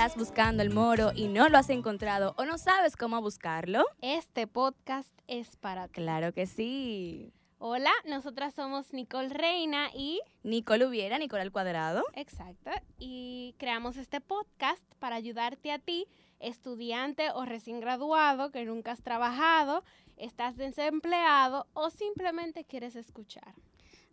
estás buscando el moro y no lo has encontrado o no sabes cómo buscarlo? Este podcast es para ti. Claro que sí. Hola, nosotras somos Nicole Reina y... Nicole Hubiera, Nicole al cuadrado. Exacto. Y creamos este podcast para ayudarte a ti, estudiante o recién graduado, que nunca has trabajado, estás desempleado o simplemente quieres escuchar.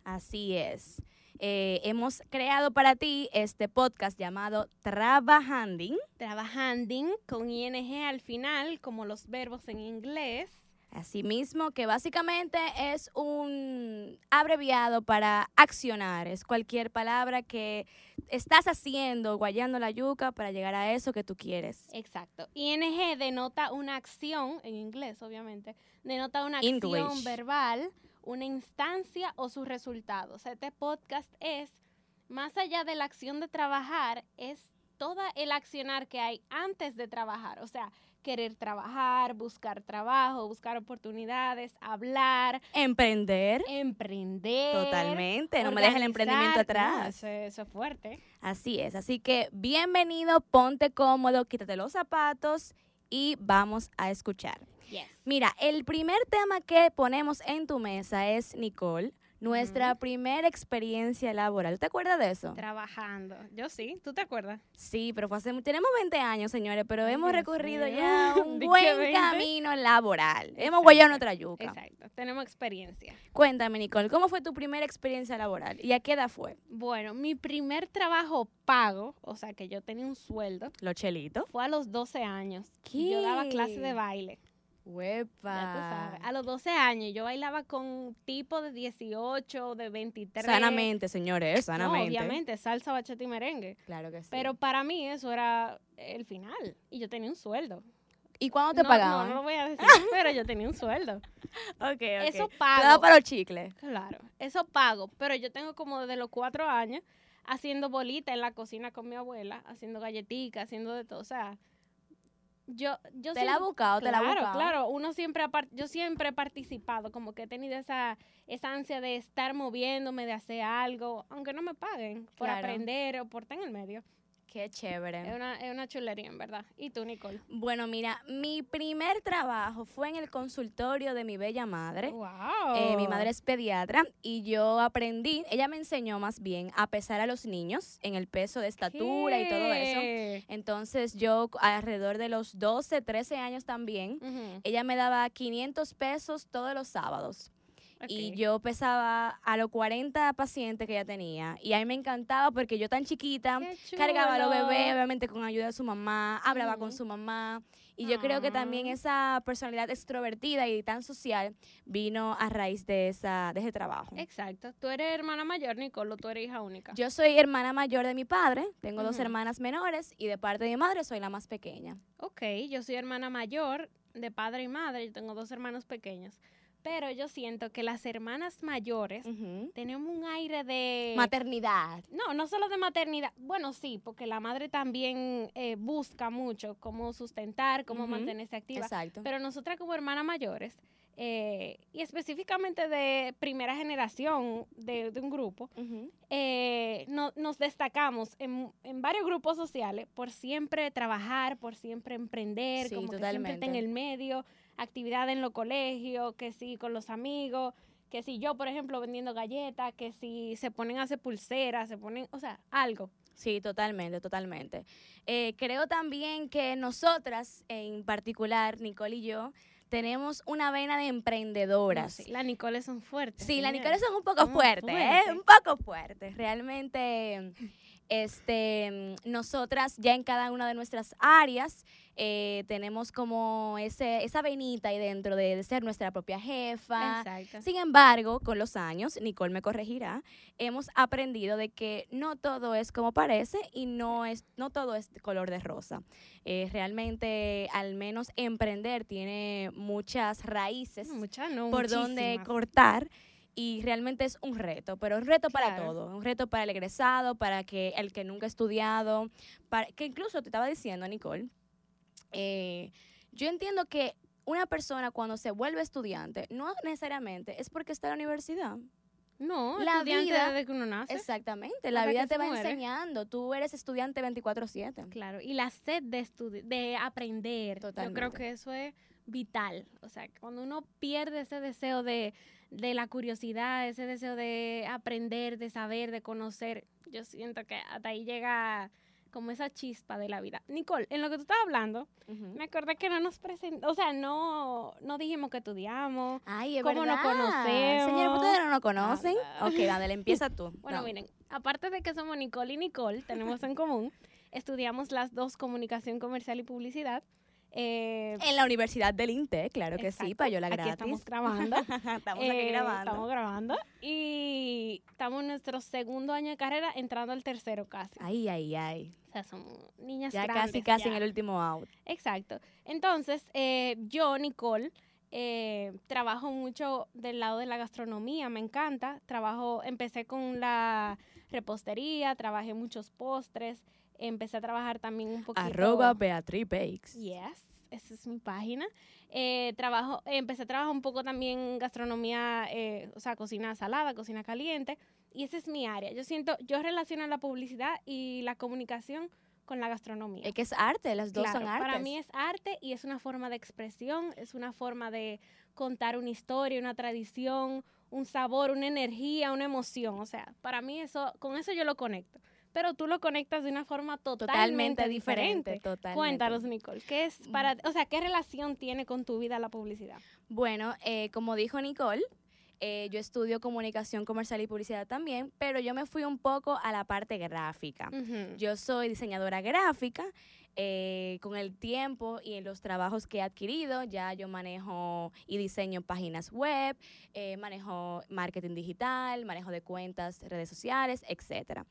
Así es. Eh, hemos creado para ti este podcast llamado Trabajanding. Trabajanding con ing al final, como los verbos en inglés. Asimismo, que básicamente es un abreviado para accionar. Es cualquier palabra que estás haciendo, guayando la yuca para llegar a eso que tú quieres. Exacto. ING denota una acción, en inglés obviamente, denota una acción verbal una instancia o sus resultados. Este podcast es, más allá de la acción de trabajar, es todo el accionar que hay antes de trabajar. O sea, querer trabajar, buscar trabajo, buscar oportunidades, hablar. Emprender. Emprender. Totalmente. No me dejes el emprendimiento atrás. eso, es fuerte. Así es. Así que bienvenido, ponte cómodo, quítate los zapatos y vamos a escuchar. Mira, el primer tema que ponemos en tu mesa es, Nicole, nuestra primera experiencia laboral. ¿Te acuerdas de eso? Trabajando. Yo sí, ¿tú te acuerdas? Sí, pero fue hace, tenemos 20 años, señores, pero hemos recorrido ya un buen camino laboral. Hemos guayado nuestra yuca. Exacto, tenemos experiencia. Cuéntame, Nicole, ¿cómo fue tu primera experiencia laboral y a qué edad fue? Bueno, mi primer trabajo pago, o sea, que yo tenía un sueldo. Los chelitos. Fue a los 12 años. ¿Qué? Yo daba clase de baile. Huepa. A los 12 años yo bailaba con tipo de 18, de 23. Sanamente, señores, sanamente. obviamente, salsa, bachata y merengue. Claro que sí. Pero para mí eso era el final y yo tenía un sueldo. ¿Y cuándo te pagaban? No, no lo voy a decir, pero yo tenía un sueldo. ok, ok. Eso pago. para los chicles. Claro, eso pago, pero yo tengo como desde los cuatro años haciendo bolita en la cocina con mi abuela, haciendo galletitas, haciendo de todo, o sea yo, yo te la ha buscado, te la ha buscado. Claro, uno siempre, yo siempre he participado, como que he tenido esa, esa ansia de estar moviéndome, de hacer algo, aunque no me paguen, por aprender o por estar en el medio. Qué chévere. Es una, es una chulería, en verdad. ¿Y tú, Nicole? Bueno, mira, mi primer trabajo fue en el consultorio de mi bella madre. Wow. Eh, mi madre es pediatra y yo aprendí, ella me enseñó más bien a pesar a los niños en el peso de estatura y todo eso. Entonces yo alrededor de los 12, 13 años también, ella me daba 500 pesos todos los sábados. Y yo pesaba a los 40 pacientes que ella tenía. Y a mí me encantaba porque yo tan chiquita cargaba a los bebés, obviamente con ayuda de su mamá, hablaba con su mamá. Y yo creo que también ah. esa personalidad extrovertida y tan social vino a raíz de, esa, de ese trabajo. Exacto. ¿Tú eres hermana mayor, Nicole, o tú eres hija única? Yo soy hermana mayor de mi padre, tengo dos hermanas menores y de parte de mi madre soy la más pequeña. Ok, yo soy hermana mayor de padre y madre, yo tengo dos hermanos pequeños. Pero yo siento que las hermanas mayores tenemos un aire de... Maternidad. No, no solo de maternidad. Bueno, sí, porque la madre también eh, busca mucho cómo sustentar, cómo mantenerse activa. Exacto. Pero nosotras como hermanas mayores, eh, y específicamente de primera generación de, un grupo, eh, nos destacamos en, varios grupos sociales por siempre trabajar, por siempre emprender, como que siempre en el medio actividad en los colegios, que si con los amigos, que si yo, por ejemplo, vendiendo galletas, que si se ponen a hacer pulseras, se ponen, o sea, algo. Sí, totalmente, totalmente. Eh, creo también que nosotras, en particular, Nicole y yo, tenemos una vena de emprendedoras. sí, las Nicole son fuertes. Sí, las Nicole son un poco fuertes, ¿eh? Un poco fuertes. Realmente, este, nosotras ya en cada una de nuestras áreas eh, tenemos como ese, esa venita ahí dentro de, ser nuestra propia jefa. Sin embargo, con los años, Nicole me corregirá, hemos aprendido de que no todo es como parece y no, es, no todo es color de rosa. Eh, realmente, al menos emprender tiene muchas raíces por donde cortar y realmente es un reto, pero un reto para todo, un reto para el egresado, para que el que nunca ha estudiado, para que incluso te estaba diciendo, Nicole, eh, yo entiendo que una persona cuando se vuelve estudiante, no necesariamente es porque está en la universidad. No, La estudiante vida- desde que uno nace. Exactamente, la vida te va muere. enseñando. Tú eres estudiante 24/7. Claro, y la sed de de aprender. Yo creo Totalmente. que eso es vital. O sea, cuando uno pierde ese deseo de, de la curiosidad, ese deseo de aprender, de saber, de conocer, yo siento que hasta ahí llega como esa chispa de la vida. Nicole, en lo que tú estabas hablando, me acordé que no nos presentamos, o sea, no, no dijimos que estudiamos. Ay, es ¿Cómo nos verdad. conocemos? Señor, ¿ustedes no nos conocen? Anda. Ok, Daniel, empieza tú. Bueno, No. miren, aparte de que somos Nicole y Nicole, tenemos en común, estudiamos las dos comunicación comercial y publicidad. Eh, En la Universidad del INTE, claro que sí, exacto, payola Aquí gratis. estamos grabando. estamos aquí Eh, grabando. Estamos grabando. Y estamos en nuestro segundo año de carrera, entrando al tercero casi. Ay, ay, ay. O sea, somos niñas Ya grandes. casi, casi ya. en el último out. Exacto. Entonces, eh, yo, Nicole, trabajo mucho del lado de la gastronomía, me encanta. Trabajo, empecé con la repostería, trabajé muchos postres, empecé a trabajar también un poquito. Arroba Beatriz Bakes. Yes, esa es mi página. Eh, trabajo, empecé a trabajar un poco también gastronomía, eh, o sea, cocina salada, cocina caliente, y esa es mi área. Yo siento, yo relaciono la publicidad y la comunicación con la gastronomía. Es que es arte, las dos Claro, son artes. Para mí es arte y es una forma de expresión, es una forma de contar una historia, una tradición, un sabor, una energía, una emoción. O sea, para mí eso, con eso yo lo conecto. Pero tú lo conectas de una forma totalmente, totalmente diferente. diferente. Totalmente. Cuéntanos, Nicole, ¿qué es para, o sea, qué relación tiene con tu vida la publicidad? Bueno, eh, como dijo Nicole, eh, yo estudio comunicación comercial y publicidad también, pero yo me fui un poco a la parte gráfica. Yo soy diseñadora gráfica. Eh, con el tiempo y en los trabajos que he adquirido, ya yo manejo y diseño páginas web, eh, manejo marketing digital, manejo de cuentas, redes sociales, etc.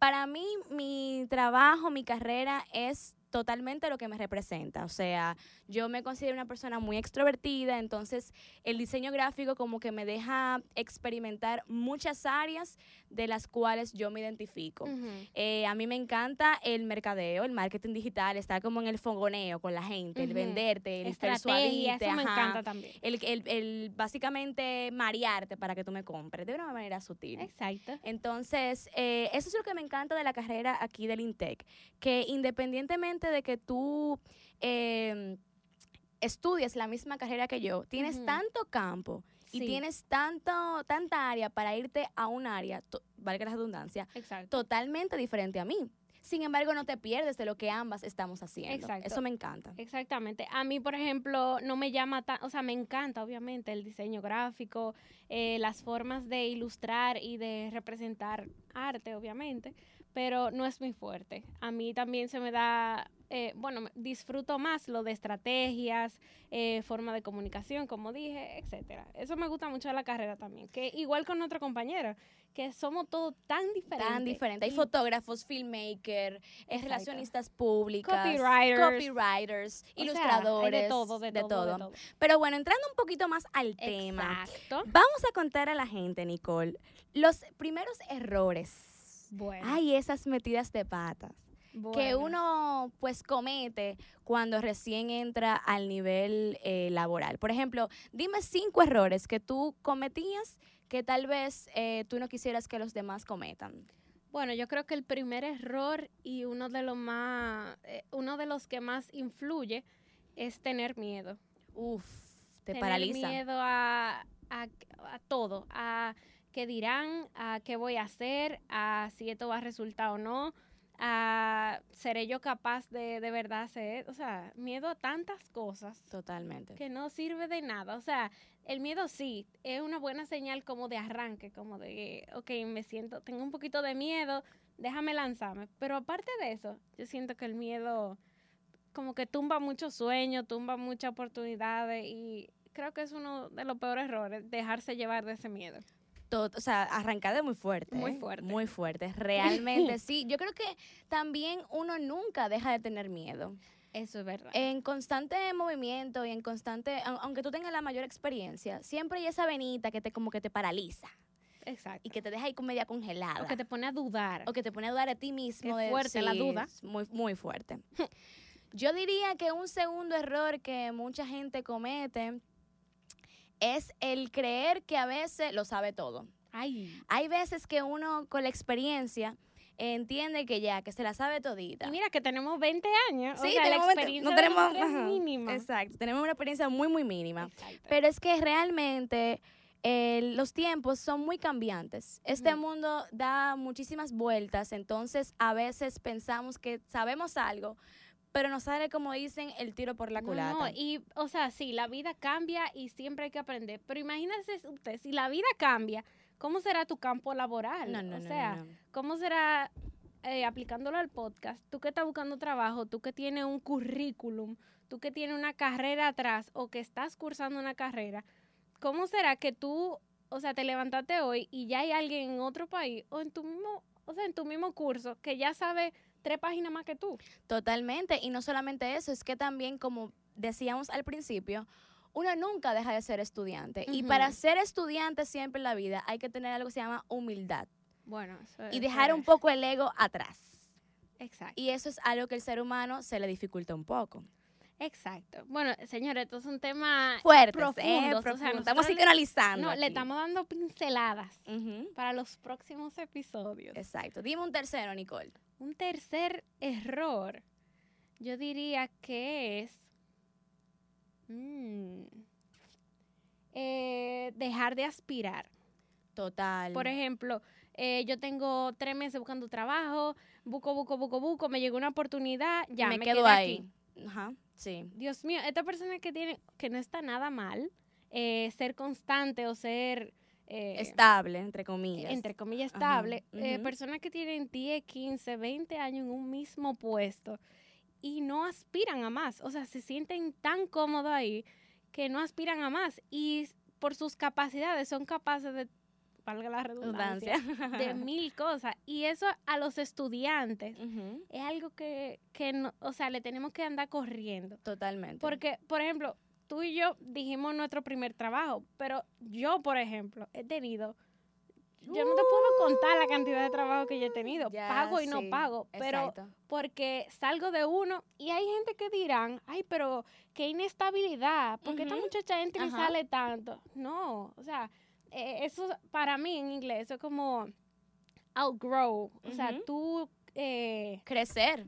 para mí, mi trabajo, mi carrera es totalmente lo que me representa. O sea, yo me considero una persona muy extrovertida, entonces el diseño gráfico como que me deja experimentar muchas áreas de las cuales yo me identifico. Ujú. Eh, a mí me encanta el mercadeo, el marketing digital, estar como en el fogoneo con la gente, el Ujú. venderte, el Estrategia, eso me ajá. encanta también. El, el- el básicamente marearte para que tú me compres de una manera sutil. Exacto. Entonces, eh, eso es lo que me encanta de la carrera aquí del INTEC, que independientemente de que tú eh, estudies la misma carrera que yo, tienes tanto campo y Sí, tienes tanto, tanta área para irte a un área, valga la redundancia, Exacto. totalmente diferente a mí. Sin embargo, no te pierdes de lo que ambas estamos haciendo. Exacto. Eso me encanta. Exactamente. A mí, por ejemplo, no me llama tan, o sea, me encanta, obviamente, el diseño gráfico, eh, las formas de ilustrar y de representar arte, obviamente, pero no es muy fuerte. A mí también se me da, eh, bueno, disfruto más lo de estrategias, eh, forma de comunicación, como dije, etcétera. Eso me gusta mucho de la carrera también, que igual con otro compañero, que somos todos tan diferentes. Tan diferente. Hay fotógrafos, filmmakers, Exacto. relacionistas públicas, Copywriters. copywriters, o sea, hay ilustradores, de todo, de, todo, de todo. Pero bueno, entrando un poquito más al tema, Exacto. vamos a contar a la gente, Nicole, los primeros errores. Bueno. Ay, esas metidas de patas que bueno. uno pues comete cuando recién entra al nivel eh, laboral. Por ejemplo, dime cinco errores que tú cometías que tal vez eh, tú no quisieras que los demás cometan. Bueno, yo creo que el primer error y uno de los más, eh, uno de los que más influye es tener miedo. Uf, te tener paraliza. miedo a, a, a todo, a qué dirán, a qué voy a hacer, a si esto va a resultar o no, a seré yo capaz de de verdad hacer, o sea, miedo a tantas cosas Totalmente. que no sirve de nada. O sea, el miedo sí, es una buena señal como de arranque, como de, ok, me siento, tengo un poquito de miedo, déjame lanzarme. Pero aparte de eso, yo siento que el miedo como que tumba muchos sueños, tumba muchas oportunidades y creo que es uno de los peores errores, dejarse llevar de ese miedo. Todo, o sea, arrancada muy fuerte. Muy ¿eh? fuerte. Muy fuerte. Realmente sí. Yo creo que también uno nunca deja de tener miedo. Eso es verdad. En constante movimiento y en constante, au- aunque tú tengas la mayor experiencia, siempre hay esa venita que te como que te paraliza Exacto. y que te deja ahí con media congelada. O que te pone a dudar. o que te pone a dudar de ti mismo. Es de- fuerte la duda. Muy, muy fuerte. Yo diría que un segundo error que mucha gente comete es el creer que a veces lo sabe todo. Hay veces que uno con la experiencia entiende que ya, que se la sabe todita. Y mira que tenemos 20 años. Sí, o sea, tenemos la 20, experiencia no tenemos, es ajá, mínima. Exacto, tenemos una experiencia muy, muy mínima. Exacto. Pero es que realmente eh, los tiempos son muy cambiantes. Este mundo da muchísimas vueltas, entonces a veces pensamos que sabemos algo, pero nos sale, como dicen, el tiro por la No, culata. no, y, o sea, sí, la vida cambia y siempre hay que aprender. Pero imagínense usted, si la vida cambia, ¿cómo será tu campo laboral? no, no, o no, sea, no, no. ¿cómo será, eh, aplicándolo al podcast, tú que estás buscando trabajo, tú que tienes un currículum, tú que tienes una carrera atrás o que estás cursando una carrera, ¿cómo será que tú, o sea, te levantaste hoy y ya hay alguien en otro país o en tu mismo, o sea, en tu mismo curso que ya sabe tres páginas más que tú? Totalmente. Y no solamente eso, es que también, como decíamos al principio, uno nunca deja de ser estudiante. Y para ser estudiante siempre en la vida hay que tener algo que se llama humildad Bueno, eso y eso dejar un es. poco el ego atrás. Exacto. Y eso es algo que el ser humano se le dificulta un poco. Exacto. Bueno, señores, esto es un tema profundo. ¿eh? o sea, Profundo. Estamos le-. No, le estamos dando pinceladas para los próximos episodios. Exacto. Dime un tercero, Nicole. Un tercer error, yo diría que es mm, eh, dejar de aspirar. Total. Por ejemplo, eh, yo tengo tres meses buscando trabajo, busco, busco, busco, busco, me llegó una oportunidad, ya me, me quedo ahí. aquí. Ajá. Sí. Dios mío, esta persona que tiene, que no está nada mal, eh, ser constante o ser, eh, Estable, entre comillas. entre comillas, Ajá, estable, eh, personas que tienen 10, 15, 20 años en un mismo puesto y no aspiran a más, o sea, se sienten tan cómodos ahí que no aspiran a más y por sus capacidades son capaces de, valga la redundancia, de mil cosas. Y eso a los estudiantes es algo que, que no, o sea, le tenemos que andar corriendo. Totalmente. Porque, por ejemplo, tú y yo dijimos nuestro primer trabajo, pero yo, por ejemplo, he tenido, yo no te puedo contar la cantidad de trabajo que yo he tenido, Ya, pago y no pago, pero Exacto. porque salgo de uno y hay gente que dirán, ay, pero qué inestabilidad, porque esta muchacha entra y sale tanto. No, o sea, eh, eso para mí en inglés, eso es como outgrow, o sea, tú... eh, Crecer.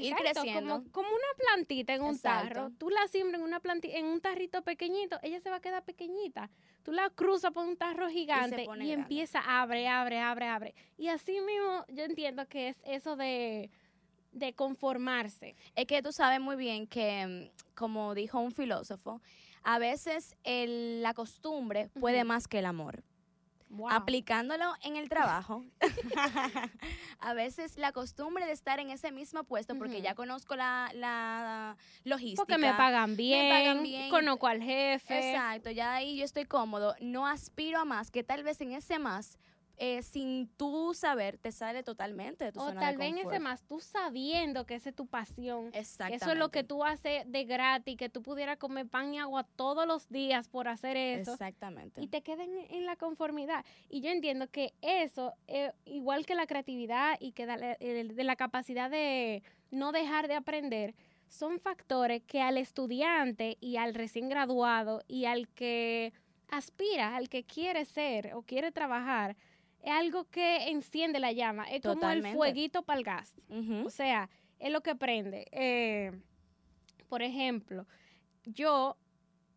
Ir creciendo. Como, como una plantita en un Exacto. tarro. Tú la siembras en una planti- en un tarrito pequeñito, ella se va a quedar pequeñita. Tú la cruzas por un tarro gigante y, grande. empieza, abre, abre, abre, abre. Y así mismo yo entiendo que es eso de, de conformarse. Es que tú sabes muy bien que, mm, como dijo un filósofo, a veces el- la costumbre puede más que el amor. Wow. Aplicándolo en el trabajo, a veces la costumbre de estar en ese mismo puesto, porque ya conozco la, la logística. Porque me pagan bien, pagan bien. conozco al jefe. Exacto, ya ahí yo estoy cómodo, no aspiro a más, que tal vez en ese más, eh, sin tú saber, te sale totalmente de tu O zona tal vez ese más, tú sabiendo que esa es tu pasión. Exactamente. Eso es lo que tú haces de gratis, que tú pudieras comer pan y agua todos los días por hacer eso. Exactamente. y te queden en la conformidad. Y yo entiendo que eso, eh, igual que la creatividad y que de la capacidad de no dejar de aprender, son factores que al estudiante y al recién graduado y al que aspira, al que quiere ser o quiere trabajar, es algo que enciende la llama. Es como el Totalmente. fueguito para el gas. O sea, es lo que prende. Eh, por ejemplo, yo,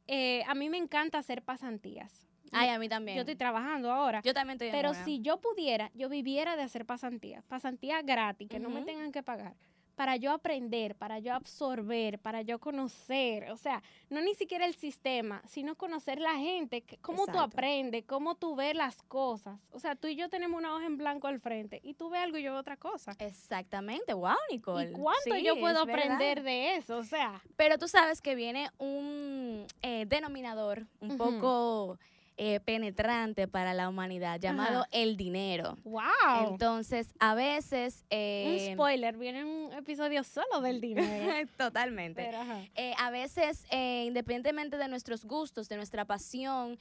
eh, a mí me encanta hacer pasantías. Ay, a mí también. Yo estoy trabajando ahora. Yo también estoy pero si yo pudiera, yo viviera de hacer pasantías. Pasantías gratis, que no me tengan que pagar. Para yo aprender, para yo absorber, para yo conocer. O sea, no ni siquiera el sistema, sino conocer la gente. Cómo tú aprendes, cómo tú ves las cosas. O sea, tú y yo tenemos una hoja en blanco al frente y tú ves algo y yo veo otra cosa. Exactamente, wow, Nicole. ¿Y cuánto Sí, yo puedo aprender de eso? O sea, Pero tú sabes que viene un eh, denominador un poco eh, penetrante para la humanidad llamado Ajá. el dinero. wow. Entonces, a veces... un eh, spoiler, viene un episodio solo del dinero. Totalmente. Pero. Eh, a veces, eh, independientemente de nuestros gustos, de nuestra pasión,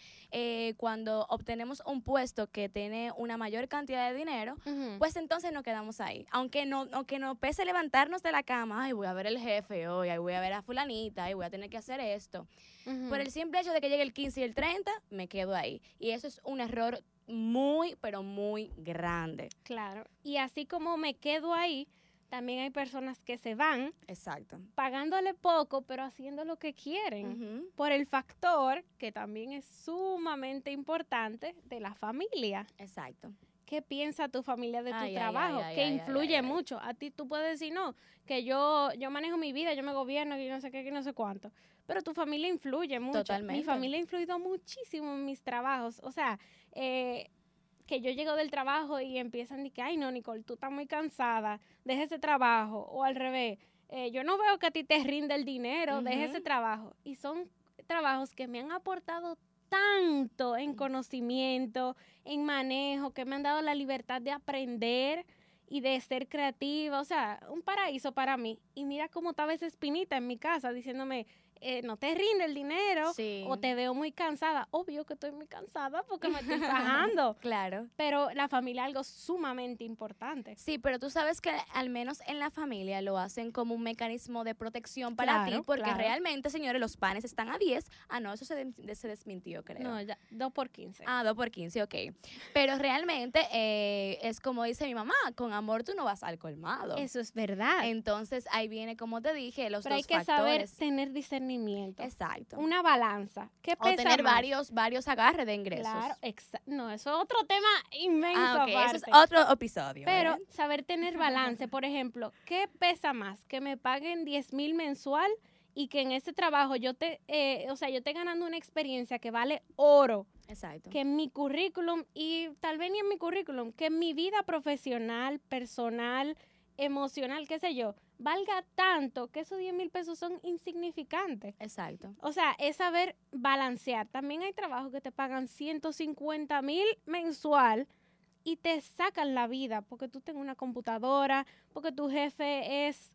cuando obtenemos un puesto que tiene una mayor cantidad de dinero, pues entonces nos quedamos ahí. Aunque no, aunque nos pese levantarnos de la cama, ay, voy a ver el jefe hoy, ay, voy a ver a fulanita, ay, voy a tener que hacer esto. Por el simple hecho de que llegue el 15 y el 30, me quedo ahí. Y eso es un error muy, pero muy grande. Claro. Y así como me quedo ahí, también hay personas que se van. Exacto. Pagándole poco, pero haciendo lo que quieren. Por el factor que también es sumamente importante de la familia. Exacto. ¿Qué piensa tu familia de tu trabajo? que influye mucho. A ti tú puedes decir, no, que yo, yo manejo mi vida, yo me gobierno, y no sé qué, y no sé cuánto. Pero tu familia influye mucho. Totalmente. Mi familia ha influido muchísimo en mis trabajos. O sea, eh, que yo llego del trabajo y empiezan a decir, ay no, Nicole, tú estás muy cansada, deja ese trabajo. O al revés, eh, yo no veo que a ti te rinde el dinero, deja ese trabajo. Y son trabajos que me han aportado tanto en conocimiento, en manejo, que me han dado la libertad de aprender y de ser creativa. O sea, un paraíso para mí. Y mira cómo estaba esa espinita en mi casa diciéndome, eh, no te rinde el dinero o te veo muy cansada. Obvio que estoy muy cansada porque me estoy trabajando. claro. Pero la familia es algo sumamente importante. Sí, pero tú sabes que al menos en la familia lo hacen como un mecanismo de protección para ti, porque realmente, señores, los panes están a 10. Ah, no, eso se, se desmintió, creo. No, ya, 2 por 15. Ah, 2 por 15, ok. Pero realmente eh, es como dice mi mamá, con amor tú no vas al colmado. Eso es verdad. Entonces ahí viene, como te dije, los pero dos hay que saber tener discernimiento Exacto. Una balanza. ¿Qué o tener varios, varios agarres de ingresos. Claro, no, eso es otro tema inmenso. Ah, Eso es otro episodio. Pero saber tener balance, por ejemplo, ¿qué pesa más? Que me paguen 10 mil mensual y que en ese trabajo yo te, eh, o sea, yo esté ganando una experiencia que vale oro. Exacto. Que en mi currículum, y tal vez ni en mi currículum, que en mi vida profesional, personal, emocional, qué sé yo, valga tanto que esos 10 mil pesos son insignificantes. Exacto. O sea, es saber balancear. También hay trabajos que te pagan 150 mil mensual y te sacan la vida porque tú tienes una computadora, porque tu jefe es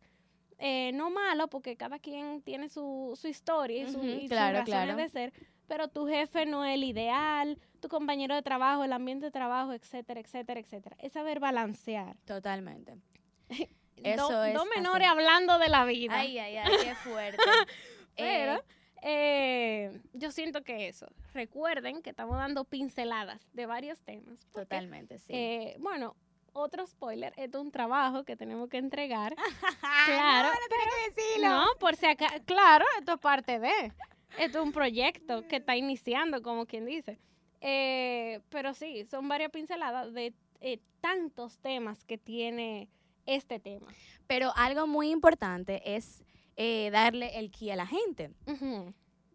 eh, no malo, porque cada quien tiene su, historia y, su, sus razones de ser, pero tu jefe no es el ideal, tu compañero de trabajo, el ambiente de trabajo, etcétera, etcétera, etcétera. Es saber balancear. Totalmente. Eso es. Dos menores hablando de la vida. Ay, ay, ay, qué fuerte. Pero eh, eh, yo siento que eso. Recuerden que estamos dando pinceladas de varios temas. Totalmente, sí. Eh, bueno, otro spoiler, esto es un trabajo que tenemos que entregar. claro. No, no que decirlo. No, por si acá, claro, esto es parte de. Esto es un proyecto que está iniciando, como quien dice. pero sí, son varias pinceladas de tantos temas que tiene este tema. Pero algo muy importante es eh, darle el key a la gente.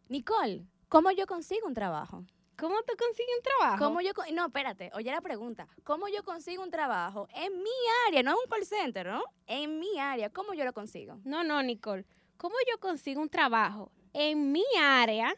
Nicole, ¿cómo yo consigo un trabajo? ¿Cómo tú consigues un trabajo? ¿Cómo yo, no, espérate, oye la pregunta. ¿Cómo yo consigo un trabajo en mi área? No es un call center, ¿no? En mi área, ¿cómo yo lo consigo? No, no, Nicole. ¿Cómo yo consigo un trabajo en mi área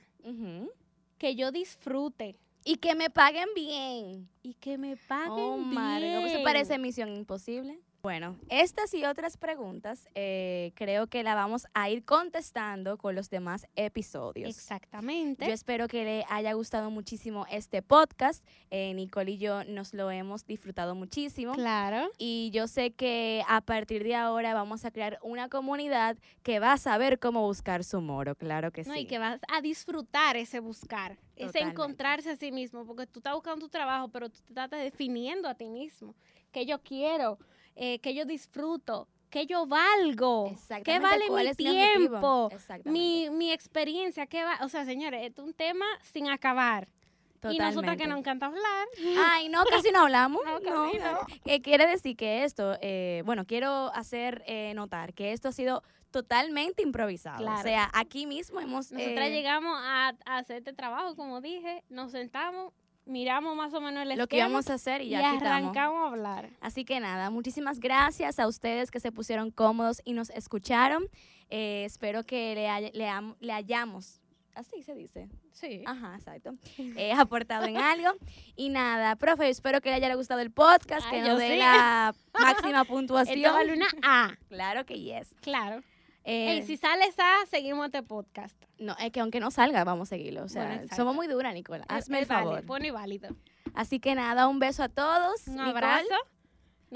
que yo disfrute? Y que me paguen bien. Y que me paguen oh, bien. ¿No se parece Misión Imposible? Bueno, estas y otras preguntas eh, creo que la vamos a ir contestando con los demás episodios. Exactamente. Yo espero que le haya gustado muchísimo este podcast. Eh, Nicole y yo nos lo hemos disfrutado muchísimo. Claro. Y yo sé que a partir de ahora vamos a crear una comunidad que va a saber cómo buscar su moro, claro que sí. y que vas a disfrutar ese buscar, ese encontrarse a sí mismo, porque tú estás buscando tu trabajo, pero tú te estás definiendo a ti mismo. Que yo quiero eh, que yo disfruto, que yo valgo, que vale mi tiempo, mi, mi, experiencia, que va, o sea, señores, es un tema sin acabar. Y nosotros que nos encanta hablar. Ay, no, casi no hablamos. no, eh, quiere decir que esto, eh, bueno, quiero hacer notar que esto ha sido totalmente improvisado. O sea, aquí mismo hemos... Nosotras llegamos a, a, hacer este trabajo, como dije, nos sentamos, miramos más o menos el lo que íbamos a hacer y ya arrancamos a hablar. Así que nada, muchísimas gracias a ustedes que se pusieron cómodos y nos escucharon. Eh, espero que le, le, hayamos así se dice. Sí. Ajá, exacto. Eh, aportado en algo. Y nada, profe, espero que le haya gustado el podcast, que nos dé la máxima puntuación. Esto vale una A. Claro que yes. Claro. Eh, si sales A, seguimos este podcast. No, es que aunque no salga, vamos a seguirlo. O sea, somos muy duras, Nicola. Hazme el favor. bueno y válido. Así que nada, un beso a todos. Un abrazo.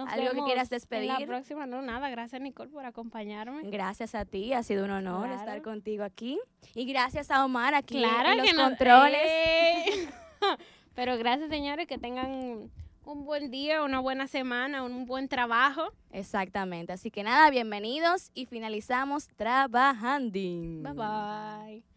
¿Algo que quieras despedir? la próxima, no, nada. Gracias, Nicole, por acompañarme. Gracias a ti. Ha sido un honor estar contigo aquí. Y gracias a Omar aquí claro en los controles. Pero gracias, señores, que tengan un buen día, una buena semana, un buen trabajo. Exactamente. Así que nada, bienvenidos y finalizamos trabajando. Bye bye.